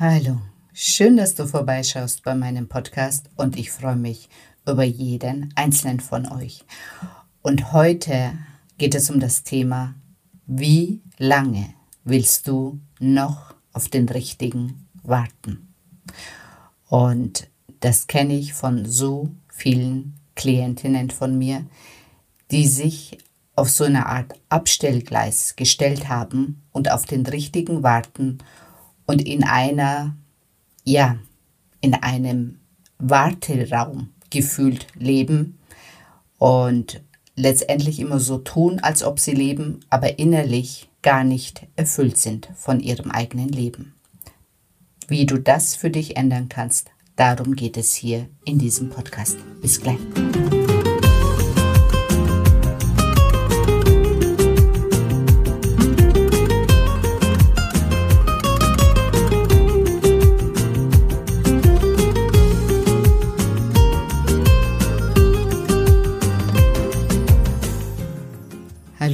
Hallo, schön, dass du vorbeischaust bei meinem Podcast und ich freue mich über jeden einzelnen von euch. Und heute geht es um das Thema, wie lange willst du noch auf den richtigen warten? Und das kenne ich von so vielen Klientinnen von mir, die sich auf so eine Art Abstellgleis gestellt haben und auf den richtigen warten und in einer, ja, in einem Warteraum gefühlt leben und letztendlich immer so tun, als ob sie leben, aber innerlich gar nicht erfüllt sind von ihrem eigenen Leben. Wie du das für dich ändern kannst, darum geht es hier in diesem Podcast. Bis gleich.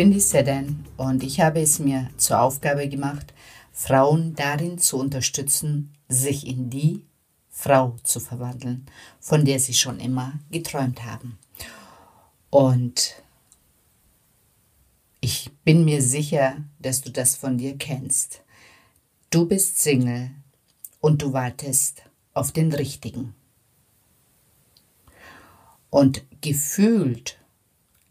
Bin die Sedan und ich habe es mir zur Aufgabe gemacht, Frauen darin zu unterstützen, sich in die Frau zu verwandeln, von der sie schon immer geträumt haben. Und ich bin mir sicher, dass du das von dir kennst. Du bist Single und du wartest auf den Richtigen. Und gefühlt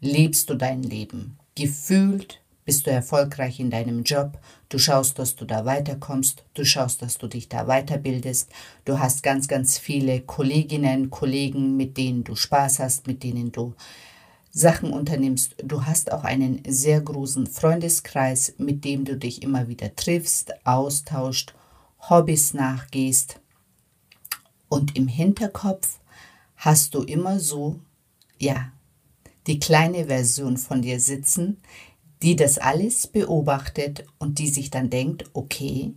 lebst du dein Leben. Gefühlt bist du erfolgreich in deinem Job, du schaust, dass du da weiterkommst, du schaust, dass du dich da weiterbildest, du hast ganz, ganz viele Kolleginnen, Kollegen, mit denen du Spaß hast, mit denen du Sachen unternimmst. Du hast auch einen sehr großen Freundeskreis, mit dem du dich immer wieder triffst, austauscht, Hobbys nachgehst. Und im Hinterkopf hast du immer so, ja, die kleine Version von dir sitzen, die das alles beobachtet und die sich dann denkt, okay,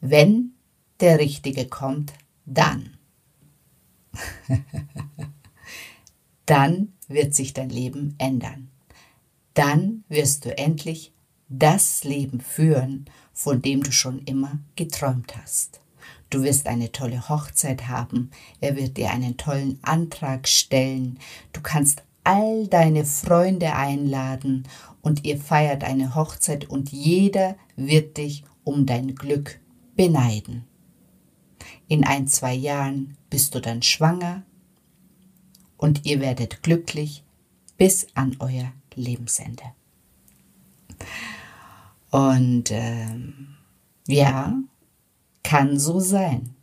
wenn der Richtige kommt, dann. dann wird sich dein Leben ändern. Dann wirst du endlich das Leben führen, von dem du schon immer geträumt hast. Du wirst eine tolle Hochzeit haben, er wird dir einen tollen Antrag stellen, du kannst all deine Freunde einladen und ihr feiert eine Hochzeit und jeder wird dich um dein Glück beneiden. In ein, zwei Jahren bist du dann schwanger und ihr werdet glücklich bis an euer Lebensende. Und äh, ja, kann so sein.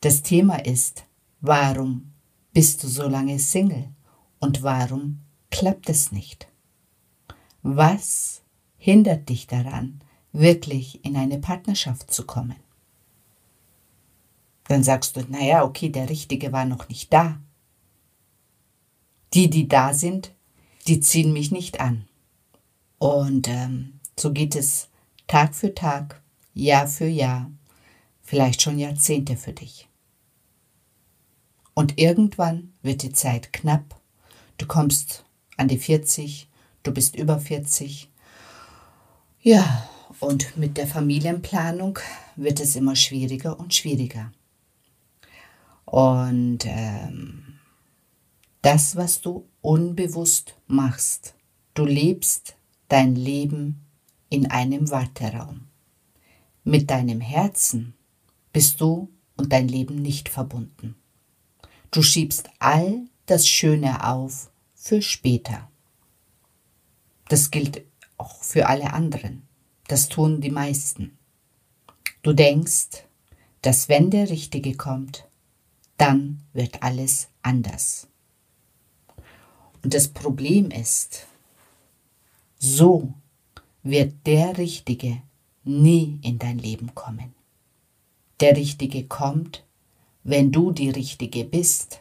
Das Thema ist, warum bist du so lange Single? Und warum klappt es nicht? Was hindert dich daran, wirklich in eine Partnerschaft zu kommen? Dann sagst du, naja, okay, der Richtige war noch nicht da. Die, die da sind, die ziehen mich nicht an. Und ähm, so geht es Tag für Tag, Jahr für Jahr, vielleicht schon Jahrzehnte für dich. Und irgendwann wird die Zeit knapp Du kommst an die 40, du bist über 40 Ja, und mit der Familienplanung wird es immer schwieriger und schwieriger. Und ähm, das, was du unbewusst machst, du lebst dein Leben in einem Warteraum. Mit deinem Herzen bist du und dein Leben nicht verbunden. Du schiebst all das Schöne auf für später. Das gilt auch für alle anderen. Das tun die meisten. Du denkst, dass wenn der Richtige kommt, dann wird alles anders. Und das Problem ist, so wird der Richtige nie in dein Leben kommen. Der Richtige kommt, wenn du die Richtige bist.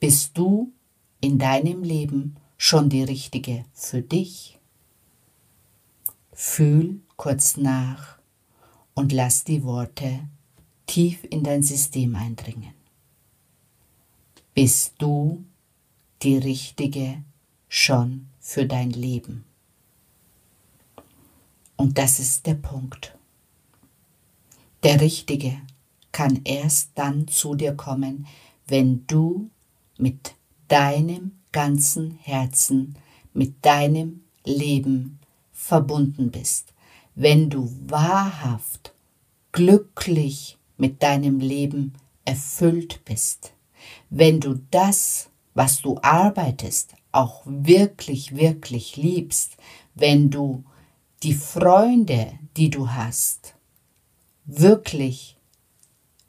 Bist du in deinem Leben schon die Richtige für dich? Fühl kurz nach und lass die Worte tief in dein System eindringen. Bist du die Richtige schon für dein Leben? Und das ist der Punkt. Der Richtige kann erst dann zu dir kommen, wenn du mit deinem ganzen Herzen, mit deinem Leben verbunden bist, wenn du wahrhaft glücklich mit deinem Leben erfüllt bist, wenn du das, was du arbeitest, auch wirklich, wirklich liebst, wenn du die Freunde, die du hast, wirklich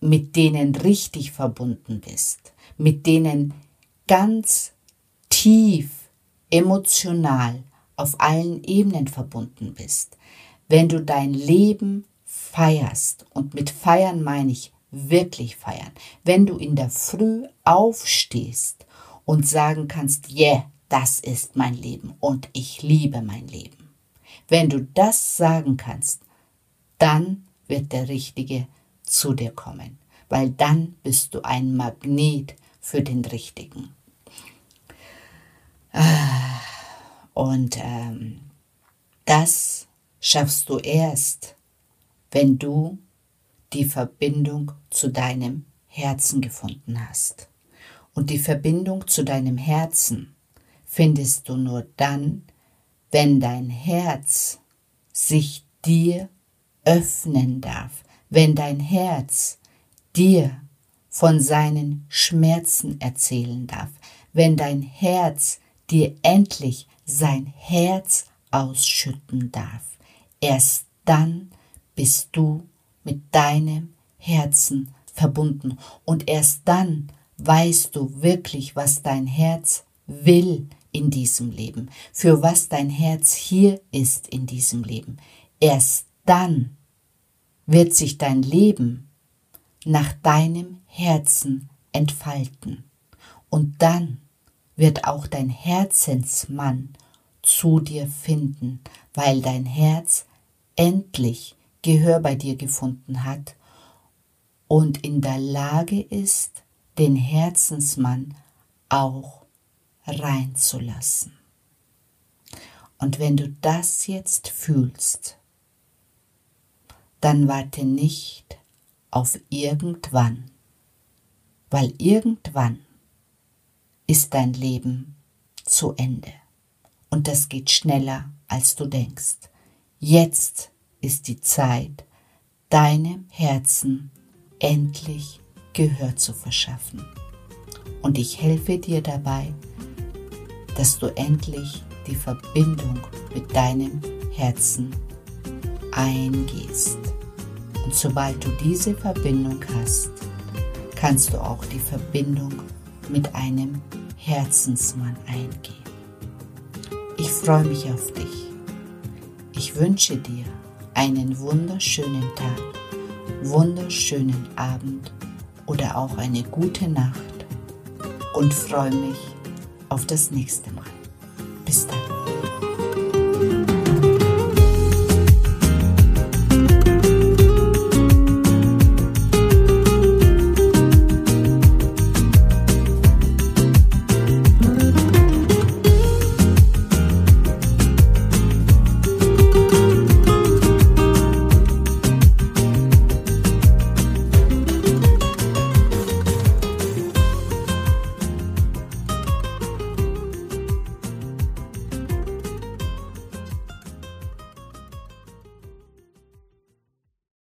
mit denen richtig verbunden bist, mit denen ganz tief emotional auf allen Ebenen verbunden bist, wenn du dein Leben feierst, und mit feiern meine ich wirklich feiern, wenn du in der Früh aufstehst und sagen kannst, yeah, das ist mein Leben und ich liebe mein Leben. Wenn du das sagen kannst, dann wird der Richtige zu dir kommen, weil dann bist du ein Magnet für den Richtigen. Ah, und ähm, das schaffst du erst, wenn du die Verbindung zu deinem Herzen gefunden hast. Und die Verbindung zu deinem Herzen findest du nur dann, wenn dein Herz sich dir öffnen darf, wenn dein Herz dir von seinen Schmerzen erzählen darf, wenn dein Herz dir endlich sein Herz ausschütten darf, erst dann bist du mit deinem Herzen verbunden und erst dann weißt du wirklich, was dein Herz will in diesem Leben, für was dein Herz hier ist in diesem Leben. Erst dann wird sich dein Leben nach deinem Herzen entfalten. Und dann wird auch dein Herzensmann zu dir finden, weil dein Herz endlich Gehör bei dir gefunden hat und in der Lage ist, den Herzensmann auch reinzulassen. Und wenn du das jetzt fühlst, dann warte nicht auf irgendwann, weil irgendwann ist dein Leben zu Ende. Und das geht schneller, als du denkst. Jetzt ist die Zeit, deinem Herzen endlich Gehör zu verschaffen. Und ich helfe dir dabei, dass du endlich die Verbindung mit deinem Herzen eingehst. Und sobald du diese Verbindung hast, kannst du auch die Verbindung mit einem Herzensmann eingehen. Ich freue mich auf dich. Ich wünsche dir einen wunderschönen Tag, wunderschönen Abend oder auch eine gute Nacht und freue mich auf das nächste Mal. Bis dann.